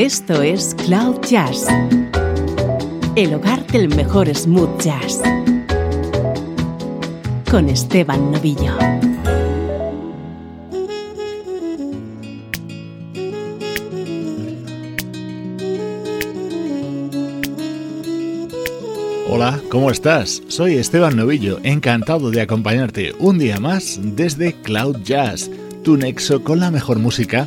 Esto es Cloud Jazz, el hogar del mejor smooth jazz, con Esteban Novillo. Hola, ¿cómo estás? Soy Esteban Novillo, encantado de acompañarte un día más desde Cloud Jazz, tu nexo con la mejor música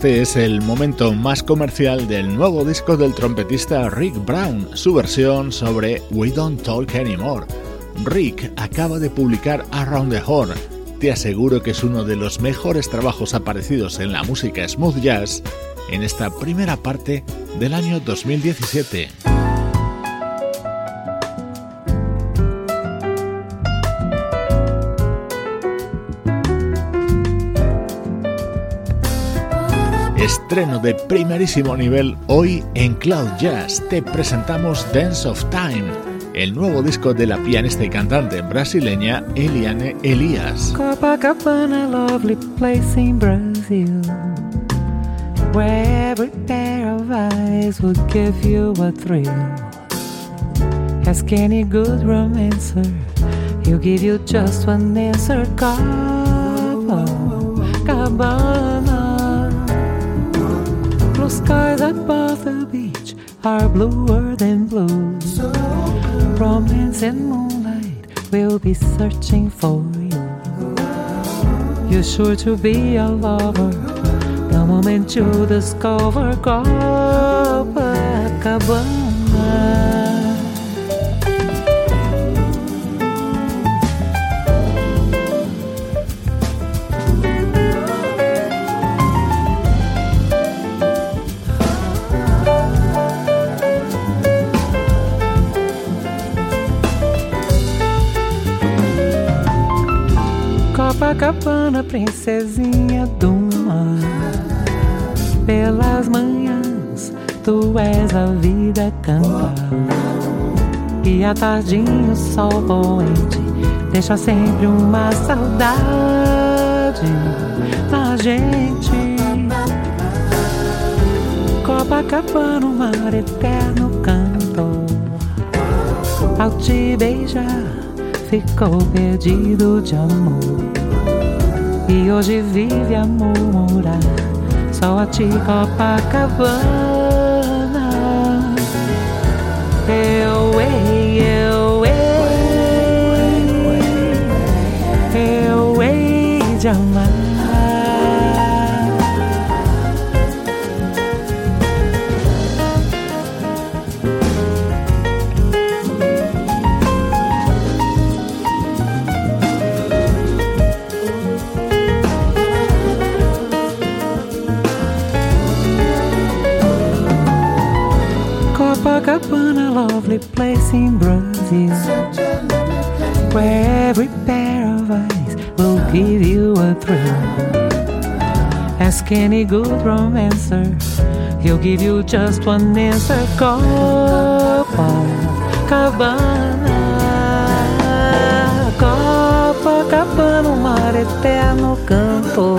Este es el momento más comercial del nuevo disco del trompetista Rick Brown, su versión sobre We Don't Talk Anymore. Rick acaba de publicar Around the Horn. Te aseguro que es uno de los mejores trabajos aparecidos en la música smooth jazz en esta primera parte del año 2017. Estreno de primerísimo nivel hoy en Cloud Jazz. Te presentamos Dance of Time, el nuevo disco de la pianista y cantante brasileña Eliane Elias. Copacabana, lovely place in Brazil, where every pair of eyes will give you a thrill. Ask any good romancer, he'll give you just one answer. Copacabana. Skies above the beach are bluer than blue. So Romance and moonlight will be searching for you. You're sure to be a lover the moment you discover Copacabana. Copacabana, princesinha do mar. Pelas manhãs, tu és a vida cantar. E à tardinha o sol poente deixa sempre uma saudade na gente. Copacabana, o mar eterno canto. Ao te beijar, ficou perdido de amor. E hoje vive a murmurar Só a ti Copacabana. Eu, ei, eu, ei. Eu, ei de amar Copacabana, lovely place in Brazil, where every pair of eyes will give you a thrill. Ask any good romancer, he'll give you just one answer. Copacabana, Copacabana, o mar eterno canto.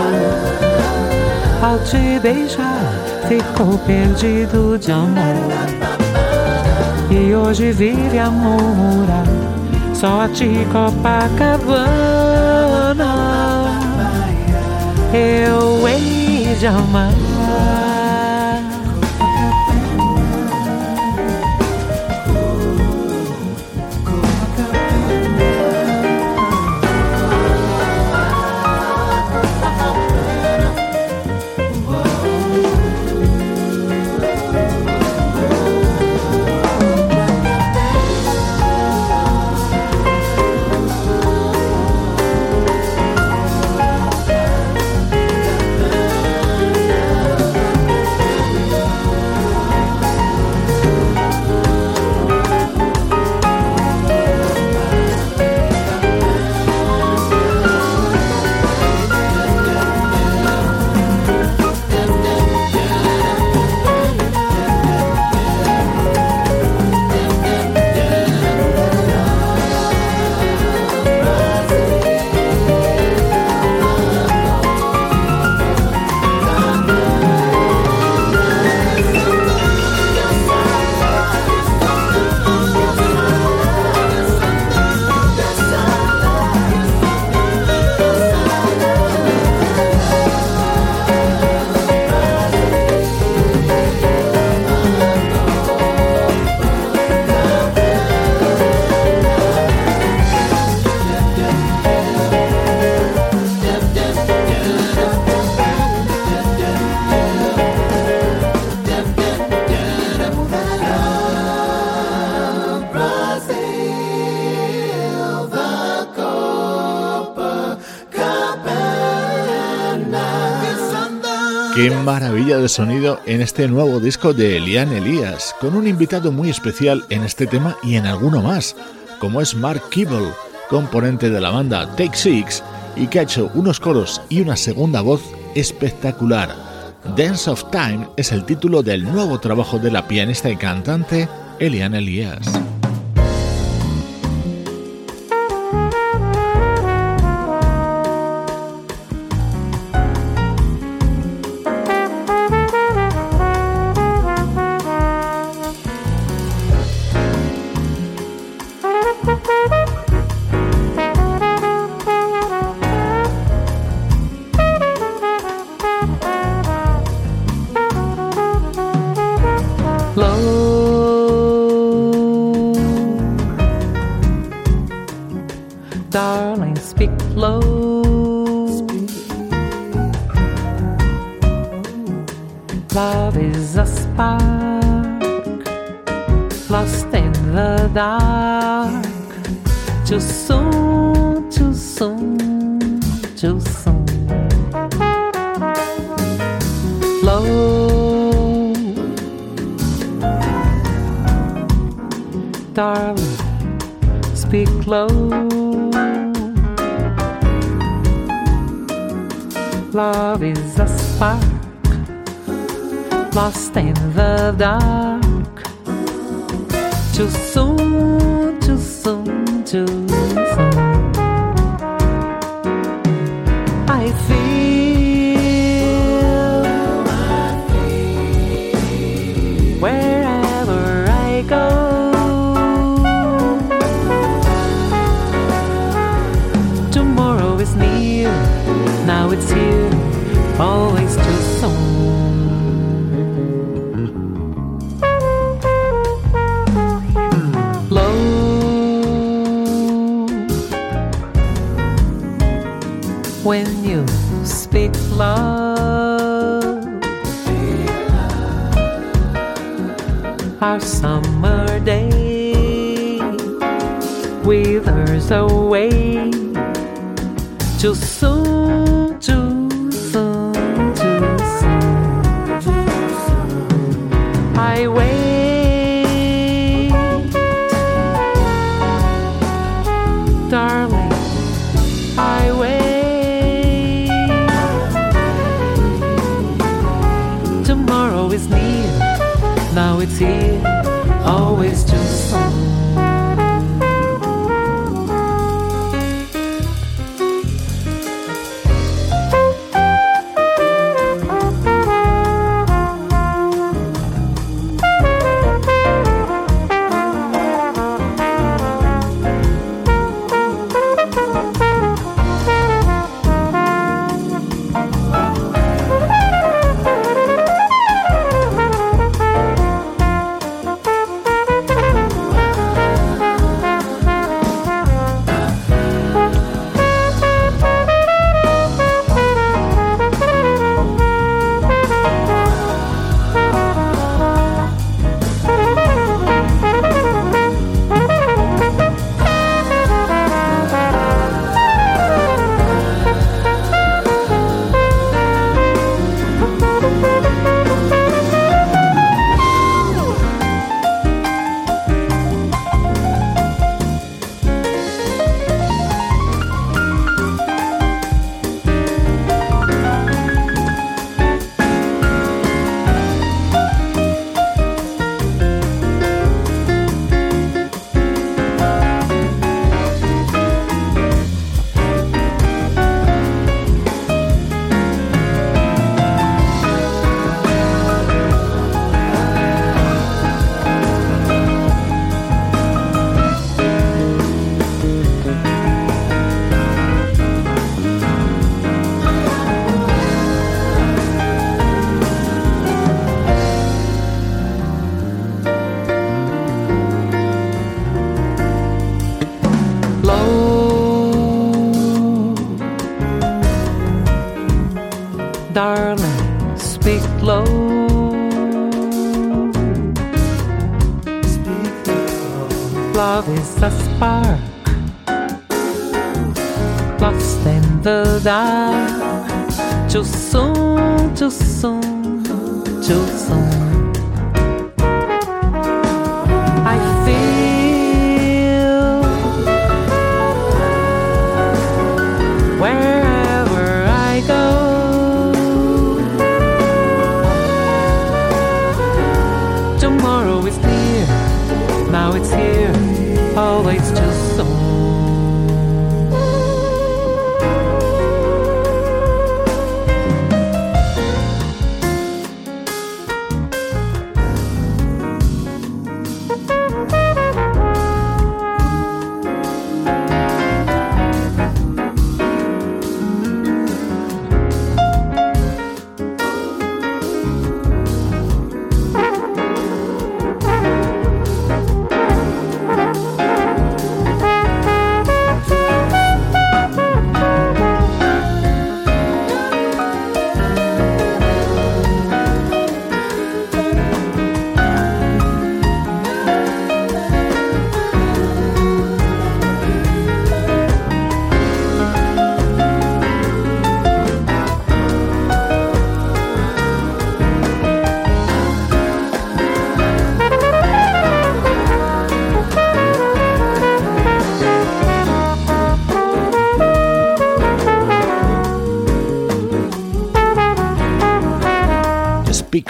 Ao te beijar, ficou perdido de amor. E hoje vive a murmurar Só a ti Copacabana. Eu hei de amar de sonido en este nuevo disco de Elian Elias, con un invitado muy especial en este tema y en alguno más, como es Mark Kibble, componente de la banda Take Six, y que ha hecho unos coros y una segunda voz espectacular. Dance of Time es el título del nuevo trabajo de la pianista y cantante Elian Elias. that's here always to someone. Hmm. When you speak love, our summer day withers away too soon.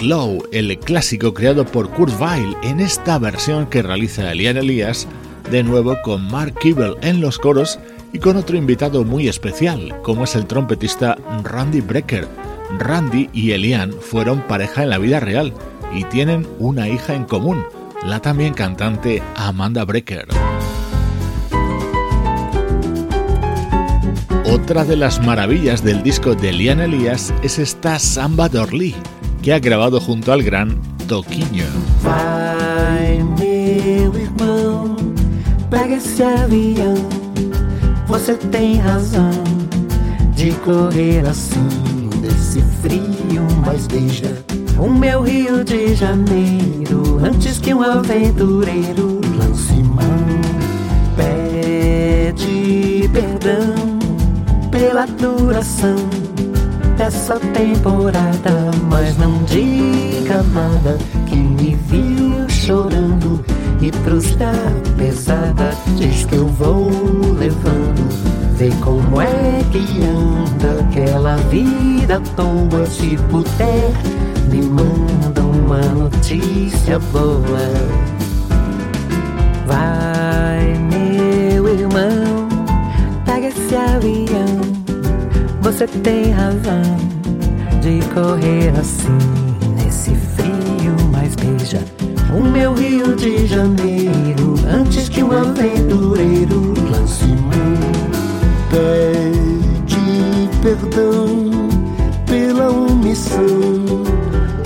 Low, el clásico creado por Kurt Weill en esta versión que realiza Elian Elias, de nuevo con Mark Kibble en los coros y con otro invitado muy especial, como es el trompetista Randy Brecker. Randy y Elian fueron pareja en la vida real y tienen una hija en común, la también cantante Amanda Brecker. Otra de las maravillas del disco de Lian Elias es esta Samba Dorli, que ha grabado junto al gran Toquinho. Vai, meu irmão, pega esse avião. Você tem razão de correr assim nesse frio, mas veja o meu Rio de Janeiro. Antes que um aventureiro lance mão, pede perdão pela duração dessa temporada. Mas não diga nada que me viu chorando e pros da pesada diz que eu vou levando. Vê como é que anda aquela vida à toa. Se puder, me manda uma notícia boa. Vai, meu irmão, pega esse avião. Você tem razão de correr assim nesse frio, mas beija o meu Rio de Janeiro antes que um aventureiro lance. Pede perdão pela omissão,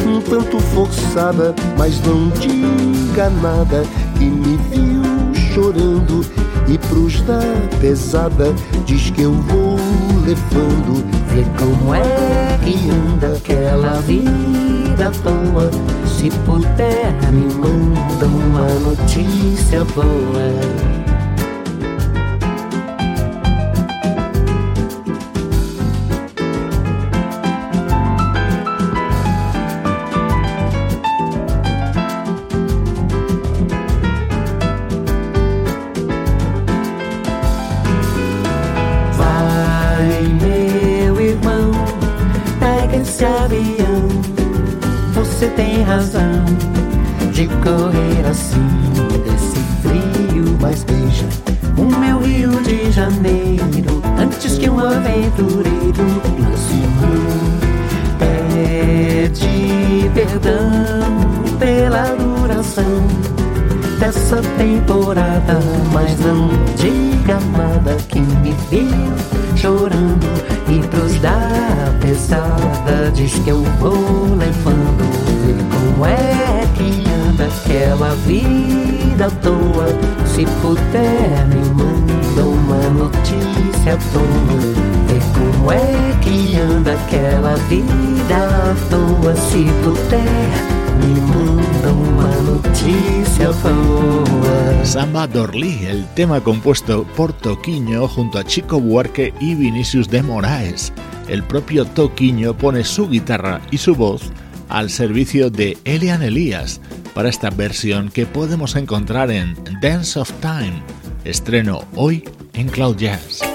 um tanto forçada, mas não diga nada que me viu chorando e pros da pesada diz que eu vou levando. Vê como é que anda aquela vida à toa. Se puder, me manda uma notícia boa. Perdão pela duração dessa temporada, mas não diga nada que me viu chorando e pros da pesada diz que eu vou levando como é que anda aquela vida à toa? Se puder, me manda uma notícia à toa. Como que anda aquela vida me manda uma notícia boa. Samba Dorli, el tema compuesto por Toquiño junto a Chico Buarque y Vinicius de Moraes. El propio Toquiño pone su guitarra y su voz al servicio de Elian Elias para esta versión que podemos encontrar en Dance of Time, estreno hoy en Cloud Jazz.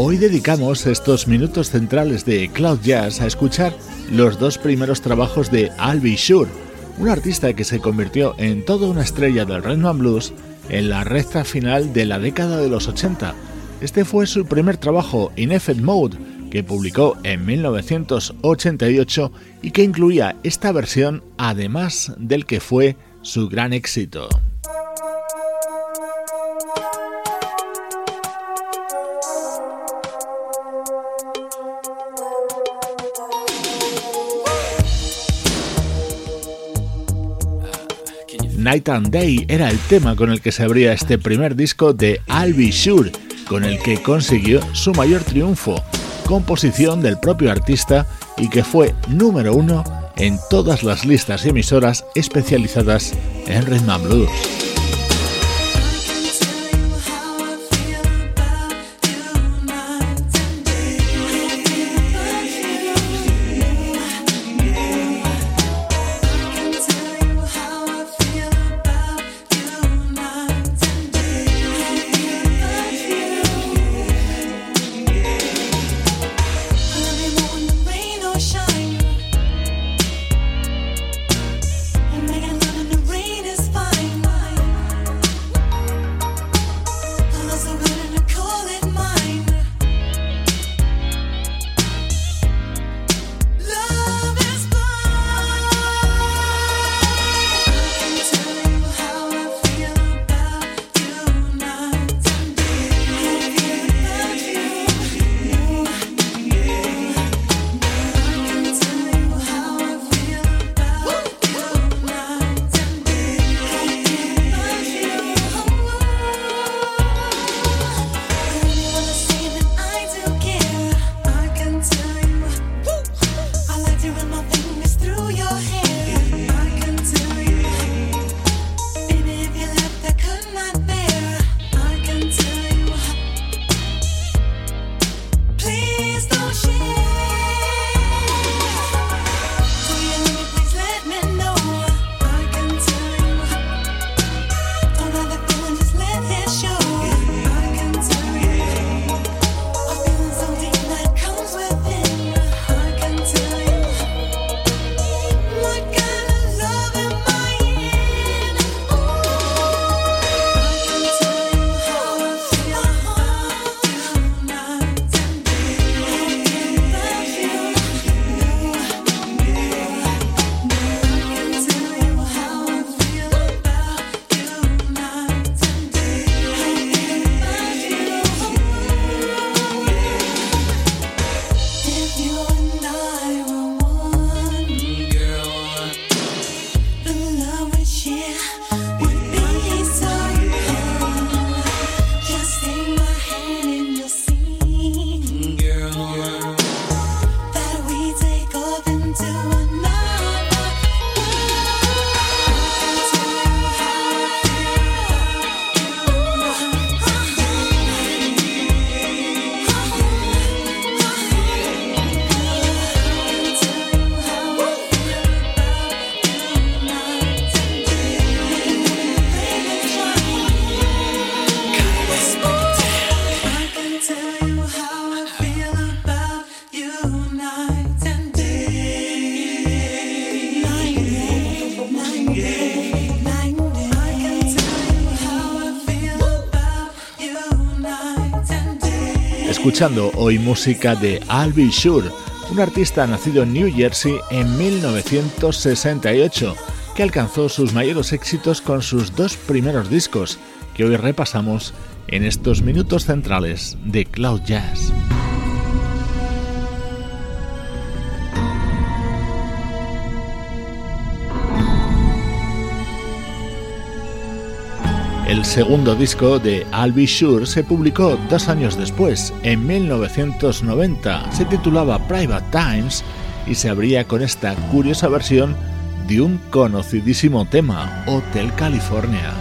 Hoy dedicamos estos minutos centrales de Cloud Jazz a escuchar los dos primeros trabajos de I'll Be Sure, un artista que se convirtió en toda una estrella del rhythm and blues en la recta final de la década de los 80. Este fue su primer trabajo, In Effect Mode, que publicó en 1988 y que incluía esta versión además del que fue su gran éxito. Night and Day era el tema con el que se abría este primer disco de I'll Be con el que consiguió su mayor triunfo, composición del propio artista y que fue número uno en todas las listas y emisoras especializadas en rhythm and blues. Escuchando hoy música de I'll Be Sure, un artista nacido en New Jersey en 1968, que alcanzó sus mayores éxitos con sus dos primeros discos, que hoy repasamos en estos minutos centrales de Cloud Jazz. El segundo disco de I'll Be Sure se publicó dos años después, en 1990. Se titulaba Private Times y se abría con esta curiosa versión de un conocidísimo tema, Hotel California.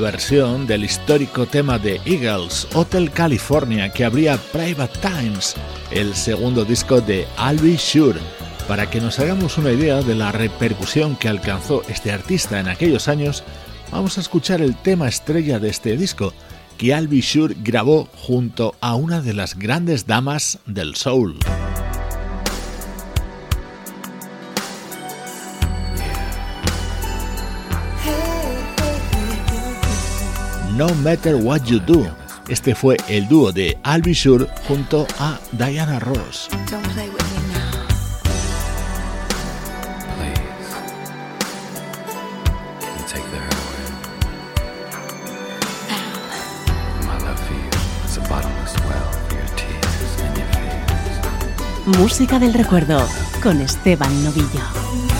Versión del histórico tema de Eagles, Hotel California, que abría Private Times, el segundo disco de Be Sure. Para que nos hagamos una idea de la repercusión que alcanzó este artista en aquellos años, vamos a escuchar el tema estrella de este disco, que Be Sure grabó junto a una de las grandes damas del soul. No Matter What You Do. Este fue el dúo de Al Sure junto a Diana Ross. Música del recuerdo con Esteban Novillo.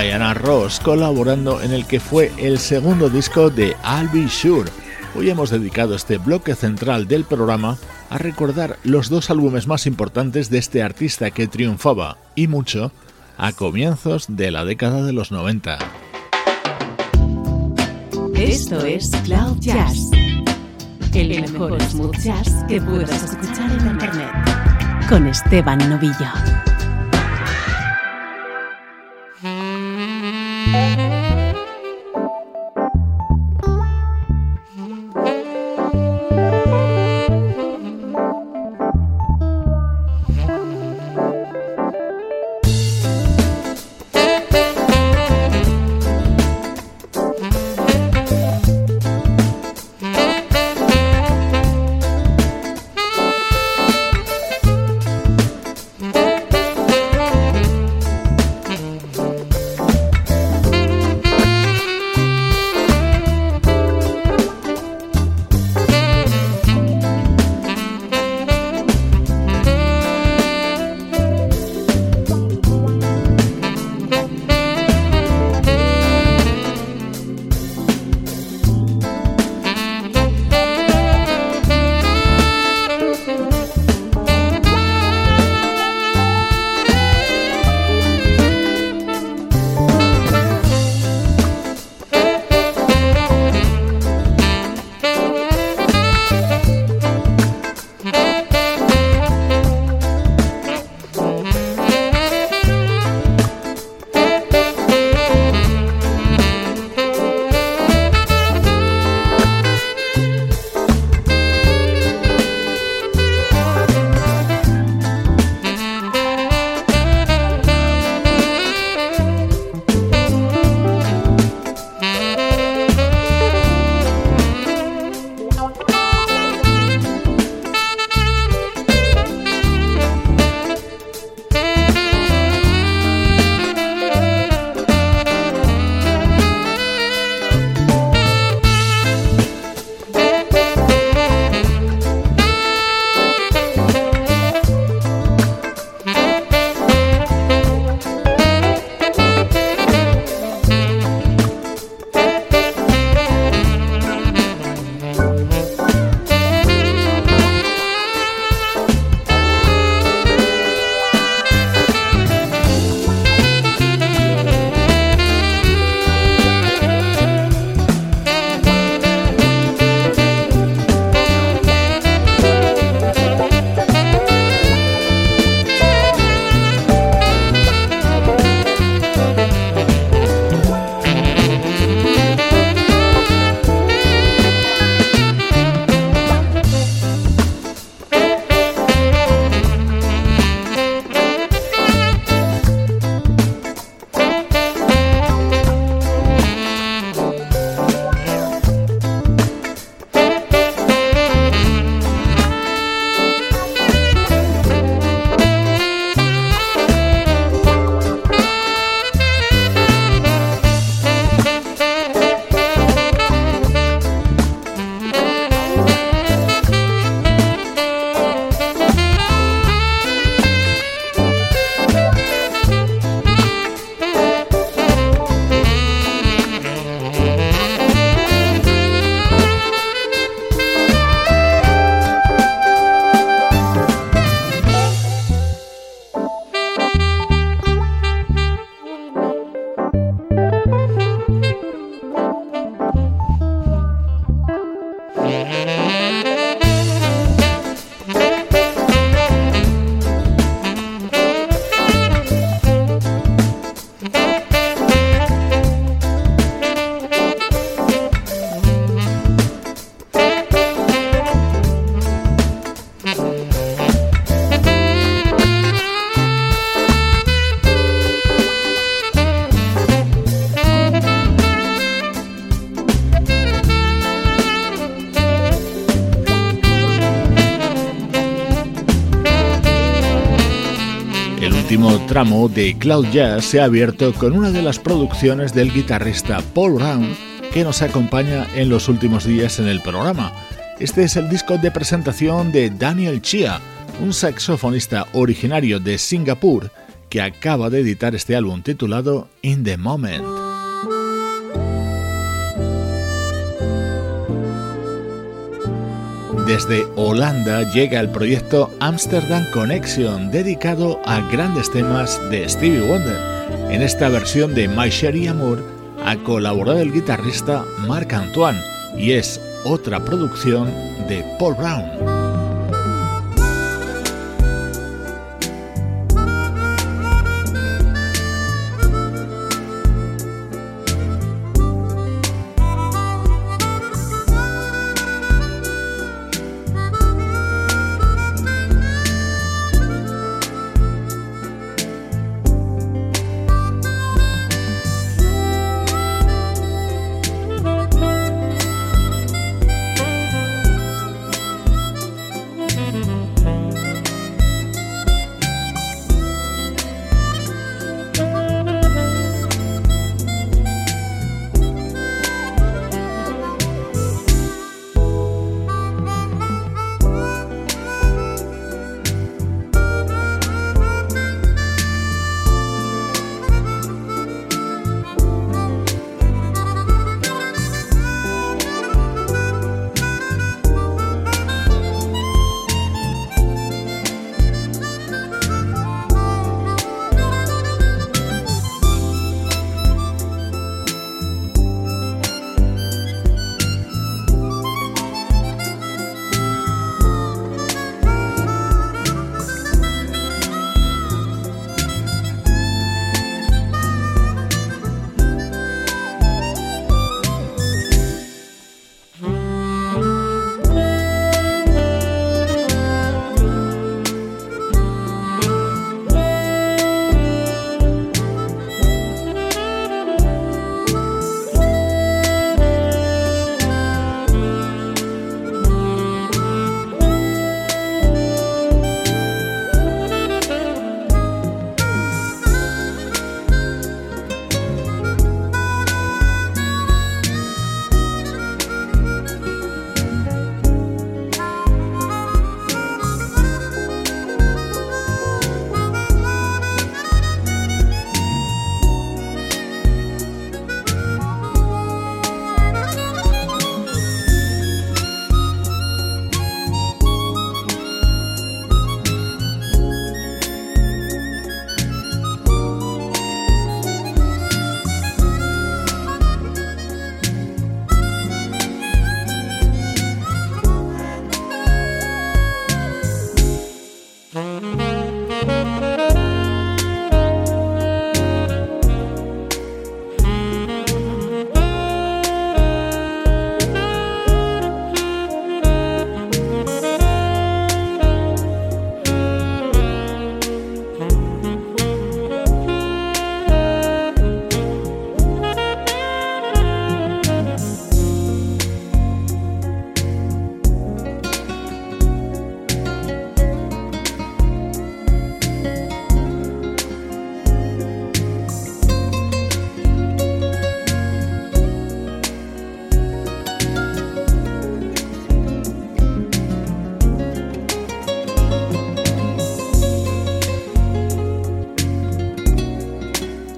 Diana Ross colaborando en el que fue el segundo disco de I'll Be Sure. Hoy hemos dedicado este bloque central del programa a recordar los dos álbumes más importantes de este artista que triunfaba, y mucho, a comienzos de la década de los 90. Esto es Cloud Jazz, el mejor smooth jazz que puedas escuchar en Internet, con Esteban Novillo. Música tramo de Cloud Jazz se ha abierto con una de las producciones del guitarrista Paul Brown que nos acompaña en los últimos días en el programa. Este es el disco de presentación de Daniel Chia, un saxofonista originario de Singapur que acaba de editar este álbum titulado In the Moment. Desde Holanda llega el proyecto Amsterdam Connection, dedicado a grandes temas de Stevie Wonder. En esta versión de My Sherry Amour ha colaborado el guitarrista Marc Antoine y es otra producción de Paul Brown.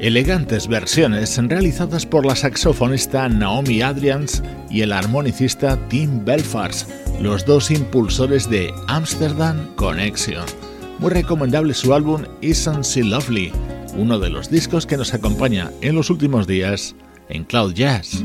Elegantes versiones realizadas por la saxofonista Naomi Adrians y el armonicista Tim Belfast, los dos impulsores de Amsterdam Connection. Muy recomendable su álbum Isn't She Lovely, uno de los discos que nos acompaña en los últimos días en Cloud Jazz.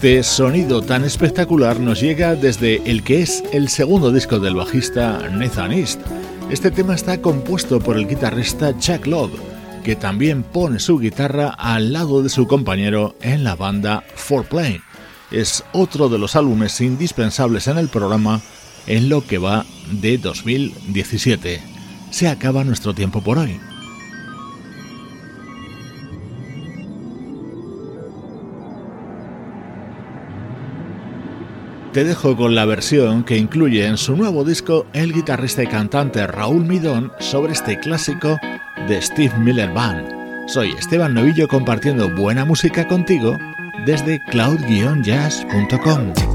Este sonido tan espectacular nos llega desde el que es el segundo disco del bajista Nathan East. Este tema está compuesto por el guitarrista Chuck Love, que también pone su guitarra al lado de su compañero en la banda 4Play. Es otro de los álbumes indispensables en el programa en lo que va de 2017. Se acaba nuestro tiempo por hoy. Te dejo con la versión que incluye en su nuevo disco el guitarrista y cantante Raúl Midón sobre este clásico de Steve Miller Band. Soy Esteban Novillo compartiendo buena música contigo desde cloud-jazz.com.